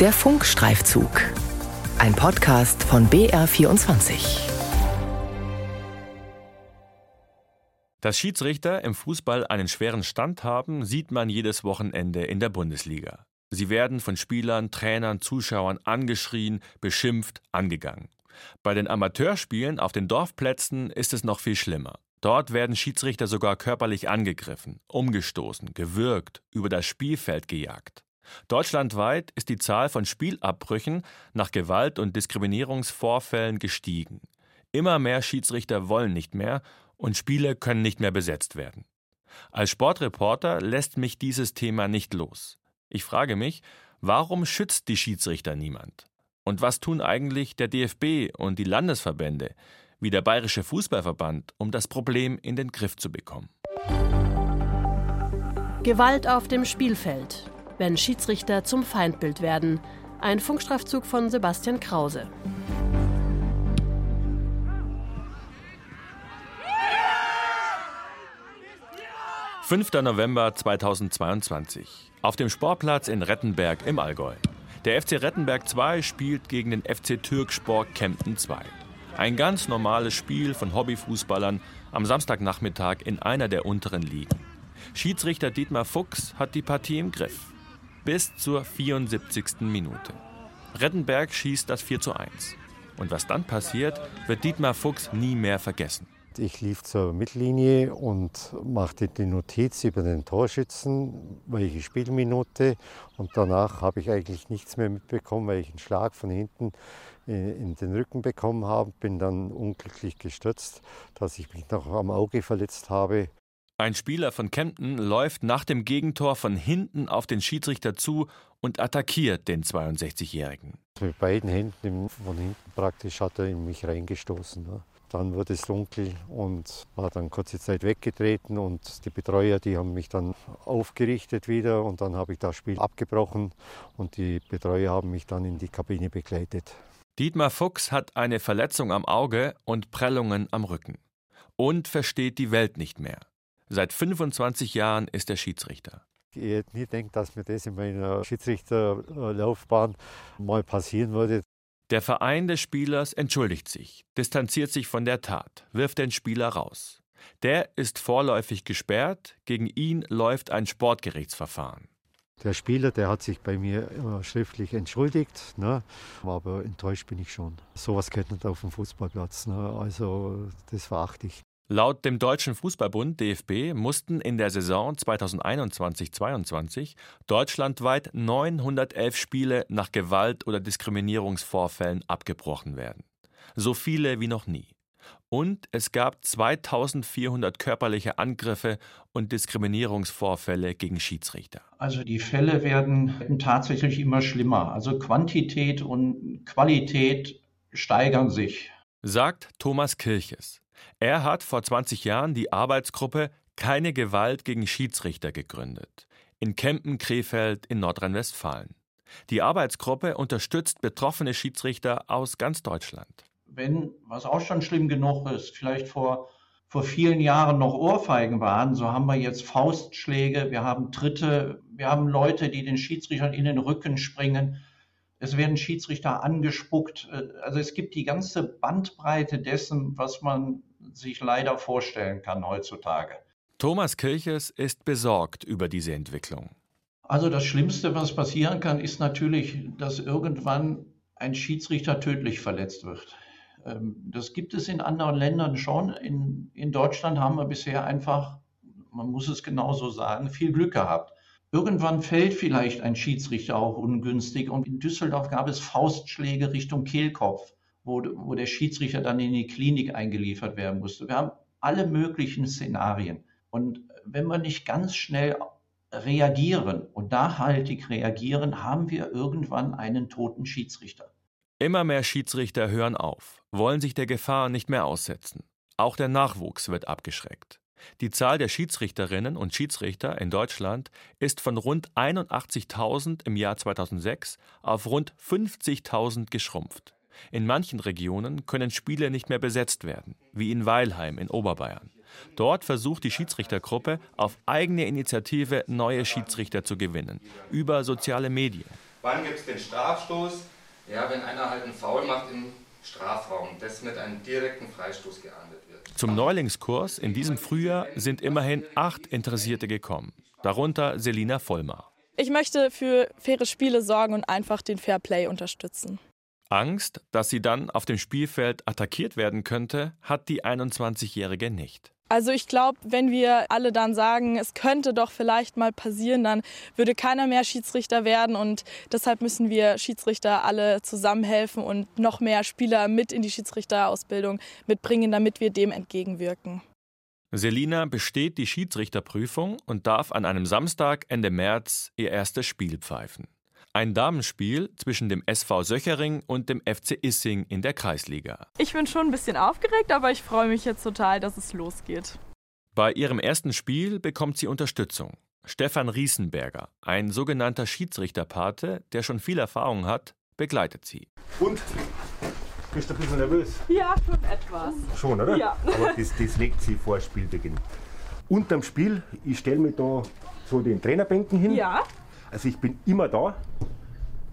Der Funkstreifzug. Ein Podcast von BR24. Dass Schiedsrichter im Fußball einen schweren Stand haben, sieht man jedes Wochenende in der Bundesliga. Sie werden von Spielern, Trainern, Zuschauern angeschrien, beschimpft, angegangen. Bei den Amateurspielen auf den Dorfplätzen ist es noch viel schlimmer. Dort werden Schiedsrichter sogar körperlich angegriffen, umgestoßen, gewürgt, über das Spielfeld gejagt. Deutschlandweit ist die Zahl von Spielabbrüchen nach Gewalt- und Diskriminierungsvorfällen gestiegen. Immer mehr Schiedsrichter wollen nicht mehr und Spiele können nicht mehr besetzt werden. Als Sportreporter lässt mich dieses Thema nicht los. Ich frage mich, warum schützt die Schiedsrichter niemand? Und was tun eigentlich der DFB und die Landesverbände, wie der Bayerische Fußballverband, um das Problem in den Griff zu bekommen? Gewalt auf dem Spielfeld wenn Schiedsrichter zum Feindbild werden. Ein Funkstreifzug von Sebastian Krause. »5. November 2022. Auf dem Sportplatz in Rettenberg im Allgäu. Der FC Rettenberg 2 spielt gegen den FC Türkspor Kempten 2. Ein ganz normales Spiel von Hobbyfußballern am Samstagnachmittag in einer der unteren Ligen. Schiedsrichter Dietmar Fuchs hat die Partie im Griff bis zur 74. Minute. Rettenberg schießt das 4 zu 1. Und was dann passiert, wird Dietmar Fuchs nie mehr vergessen. Ich lief zur Mittellinie und machte die Notiz über den Torschützen, welche Spielminute. Und danach habe ich eigentlich nichts mehr mitbekommen, weil ich einen Schlag von hinten äh, in den Rücken bekommen habe. Bin dann unglücklich gestürzt, dass ich mich noch am Auge verletzt habe. Ein Spieler von Kempten läuft nach dem Gegentor von hinten auf den Schiedsrichter zu und attackiert den 62-Jährigen. Mit beiden Händen von hinten praktisch hat er in mich reingestoßen. Ne? Dann wurde es dunkel und war dann kurze Zeit weggetreten und die Betreuer, die haben mich dann aufgerichtet wieder und dann habe ich das Spiel abgebrochen und die Betreuer haben mich dann in die Kabine begleitet. Dietmar Fuchs hat eine Verletzung am Auge und Prellungen am Rücken und versteht die Welt nicht mehr. Seit 25 Jahren ist er Schiedsrichter. Ich hätte nie gedacht, dass mir das in meiner Schiedsrichterlaufbahn mal passieren würde. Der Verein des Spielers entschuldigt sich, distanziert sich von der Tat, wirft den Spieler raus. Der ist vorläufig gesperrt, gegen ihn läuft ein Sportgerichtsverfahren. Der Spieler, der hat sich bei mir schriftlich entschuldigt, ne? aber enttäuscht bin ich schon. Sowas gehört nicht auf dem Fußballplatz. Ne? Also das verachte ich. Laut dem Deutschen Fußballbund DFB mussten in der Saison 2021-22 deutschlandweit 911 Spiele nach Gewalt- oder Diskriminierungsvorfällen abgebrochen werden. So viele wie noch nie. Und es gab 2400 körperliche Angriffe und Diskriminierungsvorfälle gegen Schiedsrichter. Also die Fälle werden tatsächlich immer schlimmer. Also Quantität und Qualität steigern sich. Sagt Thomas Kirches. Er hat vor 20 Jahren die Arbeitsgruppe Keine Gewalt gegen Schiedsrichter gegründet. In Kempen-Krefeld in Nordrhein-Westfalen. Die Arbeitsgruppe unterstützt betroffene Schiedsrichter aus ganz Deutschland. Wenn, was auch schon schlimm genug ist, vielleicht vor, vor vielen Jahren noch Ohrfeigen waren, so haben wir jetzt Faustschläge, wir haben Tritte, wir haben Leute, die den Schiedsrichtern in den Rücken springen. Es werden Schiedsrichter angespuckt. Also es gibt die ganze Bandbreite dessen, was man sich leider vorstellen kann heutzutage. Thomas Kirches ist besorgt über diese Entwicklung. Also das Schlimmste, was passieren kann, ist natürlich, dass irgendwann ein Schiedsrichter tödlich verletzt wird. Ähm, das gibt es in anderen Ländern schon. In, in Deutschland haben wir bisher einfach, man muss es genauso sagen, viel Glück gehabt. Irgendwann fällt vielleicht ein Schiedsrichter auch ungünstig und in Düsseldorf gab es Faustschläge Richtung Kehlkopf wo, wo der Schiedsrichter dann in die Klinik eingeliefert werden musste. Wir haben alle möglichen Szenarien. Und wenn wir nicht ganz schnell reagieren und nachhaltig reagieren, haben wir irgendwann einen toten Schiedsrichter. Immer mehr Schiedsrichter hören auf, wollen sich der Gefahr nicht mehr aussetzen. Auch der Nachwuchs wird abgeschreckt. Die Zahl der Schiedsrichterinnen und Schiedsrichter in Deutschland ist von rund 81.000 im Jahr 2006 auf rund 50.000 geschrumpft. In manchen Regionen können Spiele nicht mehr besetzt werden, wie in Weilheim in Oberbayern. Dort versucht die Schiedsrichtergruppe auf eigene Initiative neue Schiedsrichter zu gewinnen, über soziale Medien. Wann gibt es den Strafstoß? Ja, wenn einer halt einen Foul macht im Strafraum, das mit einem direkten Freistoß geahndet wird. Zum Neulingskurs in diesem Frühjahr sind immerhin acht Interessierte gekommen, darunter Selina Vollmar. Ich möchte für faire Spiele sorgen und einfach den Fairplay unterstützen. Angst, dass sie dann auf dem Spielfeld attackiert werden könnte, hat die 21-Jährige nicht. Also ich glaube, wenn wir alle dann sagen, es könnte doch vielleicht mal passieren, dann würde keiner mehr Schiedsrichter werden und deshalb müssen wir Schiedsrichter alle zusammenhelfen und noch mehr Spieler mit in die Schiedsrichterausbildung mitbringen, damit wir dem entgegenwirken. Selina besteht die Schiedsrichterprüfung und darf an einem Samstag Ende März ihr erstes Spiel pfeifen. Ein Damenspiel zwischen dem SV Söchering und dem FC Issing in der Kreisliga. Ich bin schon ein bisschen aufgeregt, aber ich freue mich jetzt total, dass es losgeht. Bei ihrem ersten Spiel bekommt sie Unterstützung. Stefan Riesenberger, ein sogenannter Schiedsrichterpate, der schon viel Erfahrung hat, begleitet sie. Und? Bist du ein bisschen nervös? Ja, schon etwas. Schon, oder? Ja. Aber das, das legt sie vor Spielbeginn. Unterm Spiel, ich stelle mich da so den Trainerbänken hin. Ja. Also ich bin immer da.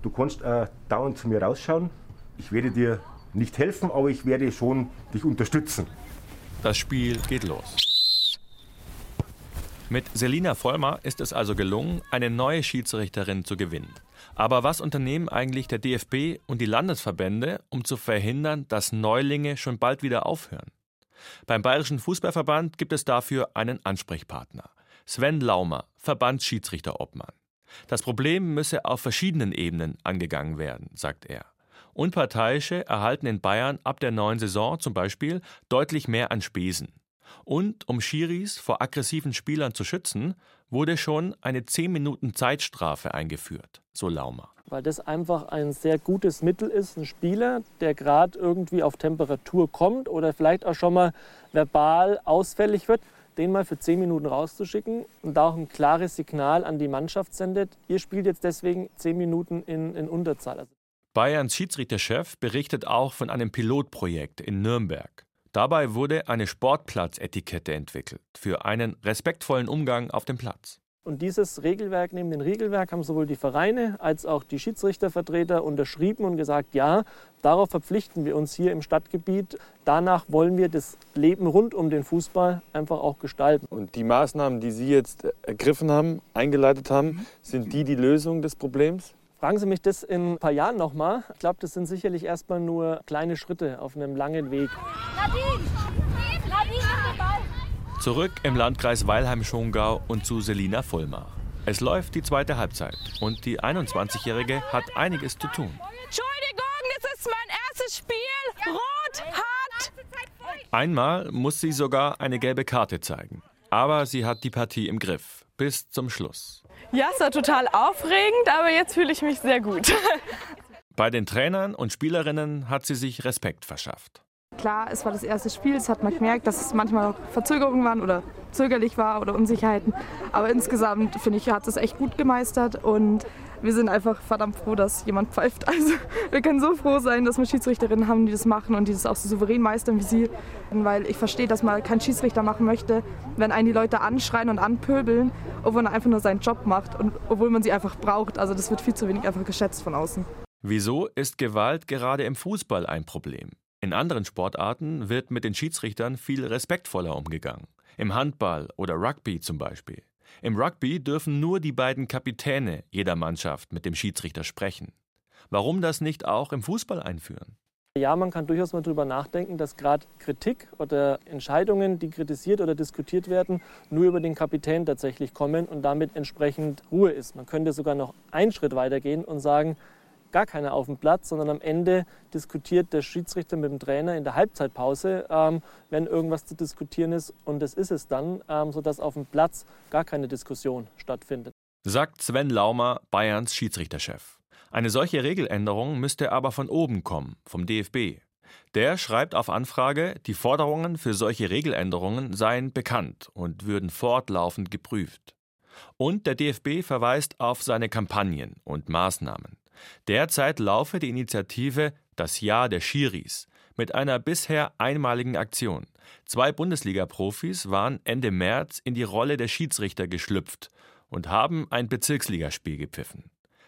Du kannst äh, dauernd zu mir rausschauen. Ich werde dir nicht helfen, aber ich werde schon dich unterstützen. Das Spiel geht los. Mit Selina Vollmer ist es also gelungen, eine neue Schiedsrichterin zu gewinnen. Aber was unternehmen eigentlich der DFB und die Landesverbände, um zu verhindern, dass Neulinge schon bald wieder aufhören? Beim Bayerischen Fußballverband gibt es dafür einen Ansprechpartner. Sven Laumer, Verbandsschiedsrichterobmann. Das Problem müsse auf verschiedenen Ebenen angegangen werden, sagt er. Unparteiische erhalten in Bayern ab der neuen Saison zum Beispiel deutlich mehr an Spesen. Und um Schiris vor aggressiven Spielern zu schützen, wurde schon eine 10 Minuten Zeitstrafe eingeführt, so Laumer. Weil das einfach ein sehr gutes Mittel ist, ein Spieler, der gerade irgendwie auf Temperatur kommt oder vielleicht auch schon mal verbal ausfällig wird, den mal für 10 Minuten rauszuschicken und da auch ein klares Signal an die Mannschaft sendet, ihr spielt jetzt deswegen 10 Minuten in, in Unterzahl. Bayerns Schiedsrichterchef berichtet auch von einem Pilotprojekt in Nürnberg. Dabei wurde eine Sportplatzetikette entwickelt für einen respektvollen Umgang auf dem Platz. Und dieses Regelwerk, neben dem Regelwerk haben sowohl die Vereine als auch die Schiedsrichtervertreter unterschrieben und gesagt, ja, darauf verpflichten wir uns hier im Stadtgebiet. Danach wollen wir das Leben rund um den Fußball einfach auch gestalten. Und die Maßnahmen, die Sie jetzt ergriffen haben, eingeleitet haben, sind die die Lösung des Problems? Fragen Sie mich das in ein paar Jahren nochmal. Ich glaube, das sind sicherlich erstmal nur kleine Schritte auf einem langen Weg. Nadine! Zurück im Landkreis Weilheim-Schongau und zu Selina Vollmar. Es läuft die zweite Halbzeit und die 21-Jährige hat einiges zu tun. Entschuldigung, das ist mein erstes Spiel. Rot, hart. Einmal muss sie sogar eine gelbe Karte zeigen. Aber sie hat die Partie im Griff. Bis zum Schluss. Ja, es war total aufregend, aber jetzt fühle ich mich sehr gut. Bei den Trainern und Spielerinnen hat sie sich Respekt verschafft. Klar, es war das erste Spiel, es hat man gemerkt, dass es manchmal auch Verzögerungen waren oder zögerlich war oder Unsicherheiten. Aber insgesamt, finde ich, hat es echt gut gemeistert und wir sind einfach verdammt froh, dass jemand pfeift. Also wir können so froh sein, dass wir Schiedsrichterinnen haben, die das machen und die das auch so souverän meistern wie sie. Weil ich verstehe, dass man keinen Schiedsrichter machen möchte, wenn einen die Leute anschreien und anpöbeln, obwohl man einfach nur seinen Job macht und obwohl man sie einfach braucht. Also das wird viel zu wenig einfach geschätzt von außen. Wieso ist Gewalt gerade im Fußball ein Problem? In anderen Sportarten wird mit den Schiedsrichtern viel respektvoller umgegangen. Im Handball oder Rugby zum Beispiel. Im Rugby dürfen nur die beiden Kapitäne jeder Mannschaft mit dem Schiedsrichter sprechen. Warum das nicht auch im Fußball einführen? Ja, man kann durchaus mal darüber nachdenken, dass gerade Kritik oder Entscheidungen, die kritisiert oder diskutiert werden, nur über den Kapitän tatsächlich kommen und damit entsprechend Ruhe ist. Man könnte sogar noch einen Schritt weitergehen und sagen, gar keiner auf dem Platz, sondern am Ende diskutiert der Schiedsrichter mit dem Trainer in der Halbzeitpause, ähm, wenn irgendwas zu diskutieren ist. Und das ist es dann, ähm, sodass auf dem Platz gar keine Diskussion stattfindet. Sagt Sven Laumer, Bayerns Schiedsrichterchef. Eine solche Regeländerung müsste aber von oben kommen, vom DFB. Der schreibt auf Anfrage, die Forderungen für solche Regeländerungen seien bekannt und würden fortlaufend geprüft. Und der DFB verweist auf seine Kampagnen und Maßnahmen. Derzeit laufe die Initiative Das Jahr der Schiris mit einer bisher einmaligen Aktion. Zwei Bundesliga-Profis waren Ende März in die Rolle der Schiedsrichter geschlüpft und haben ein Bezirksligaspiel gepfiffen.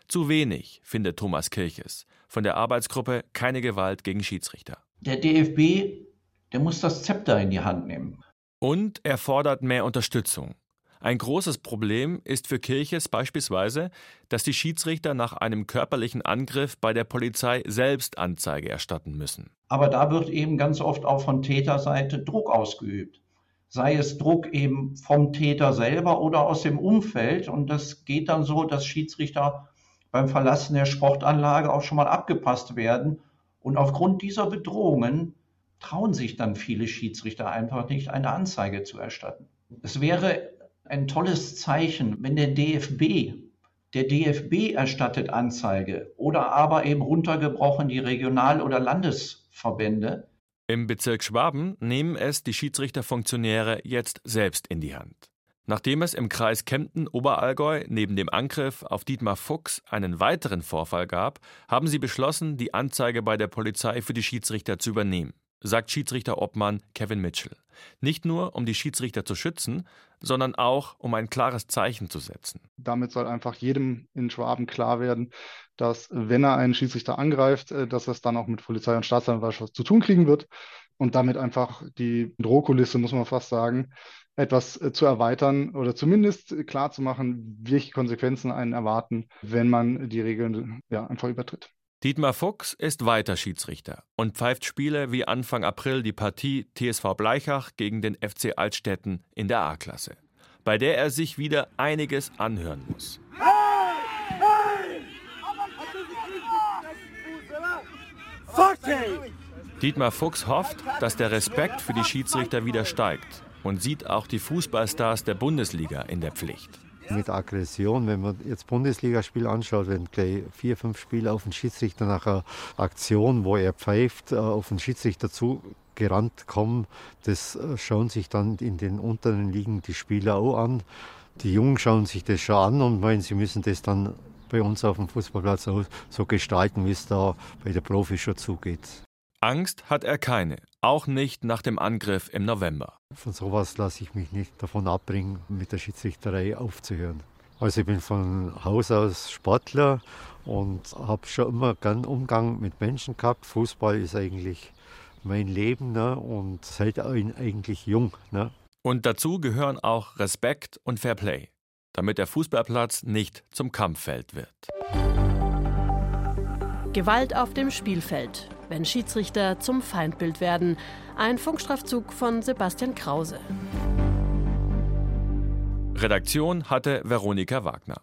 Zu wenig, findet Thomas Kirches von der Arbeitsgruppe Keine Gewalt gegen Schiedsrichter. Der DFB, der muss das Zepter in die Hand nehmen. Und er fordert mehr Unterstützung. Ein großes Problem ist für Kirches beispielsweise, dass die Schiedsrichter nach einem körperlichen Angriff bei der Polizei selbst Anzeige erstatten müssen. Aber da wird eben ganz oft auch von Täterseite Druck ausgeübt. Sei es Druck eben vom Täter selber oder aus dem Umfeld. Und das geht dann so, dass Schiedsrichter beim Verlassen der Sportanlage auch schon mal abgepasst werden. Und aufgrund dieser Bedrohungen trauen sich dann viele Schiedsrichter einfach nicht, eine Anzeige zu erstatten. Es wäre ein tolles Zeichen, wenn der DFB, der DFB erstattet Anzeige oder aber eben runtergebrochen die Regional- oder Landesverbände. Im Bezirk Schwaben nehmen es die Schiedsrichterfunktionäre jetzt selbst in die Hand. Nachdem es im Kreis Kempten-Oberallgäu neben dem Angriff auf Dietmar Fuchs einen weiteren Vorfall gab, haben sie beschlossen, die Anzeige bei der Polizei für die Schiedsrichter zu übernehmen sagt Schiedsrichterobmann Kevin Mitchell. Nicht nur, um die Schiedsrichter zu schützen, sondern auch, um ein klares Zeichen zu setzen. Damit soll einfach jedem in Schwaben klar werden, dass wenn er einen Schiedsrichter angreift, äh, dass er es dann auch mit Polizei und Staatsanwaltschaft zu tun kriegen wird und damit einfach die Drohkulisse, muss man fast sagen, etwas äh, zu erweitern oder zumindest klar zu machen, welche Konsequenzen einen erwarten, wenn man die Regeln ja, einfach übertritt. Dietmar Fuchs ist weiter Schiedsrichter und pfeift Spiele wie Anfang April die Partie TSV Bleichach gegen den FC Altstetten in der A-Klasse, bei der er sich wieder einiges anhören muss. Dietmar Fuchs hofft, dass der Respekt für die Schiedsrichter wieder steigt und sieht auch die Fußballstars der Bundesliga in der Pflicht mit Aggression. Wenn man jetzt Bundesligaspiel anschaut, wenn gleich vier, fünf Spiele auf den Schiedsrichter nach einer Aktion, wo er pfeift, äh, auf den Schiedsrichter zugerannt kommen, das äh, schauen sich dann in den unteren Ligen die Spieler auch an. Die Jungen schauen sich das schon an und meinen, sie müssen das dann bei uns auf dem Fußballplatz so gestalten, wie es da bei der Profi schon zugeht. Angst hat er keine, auch nicht nach dem Angriff im November. Von sowas lasse ich mich nicht davon abbringen, mit der Schiedsrichterei aufzuhören. Also ich bin von Haus aus Sportler und habe schon immer gern Umgang mit Menschen gehabt. Fußball ist eigentlich mein Leben ne? und seit eigentlich jung. Ne? Und dazu gehören auch Respekt und Fairplay, damit der Fußballplatz nicht zum Kampffeld wird. Gewalt auf dem Spielfeld wenn Schiedsrichter zum Feindbild werden. Ein Funkstrafzug von Sebastian Krause. Redaktion hatte Veronika Wagner.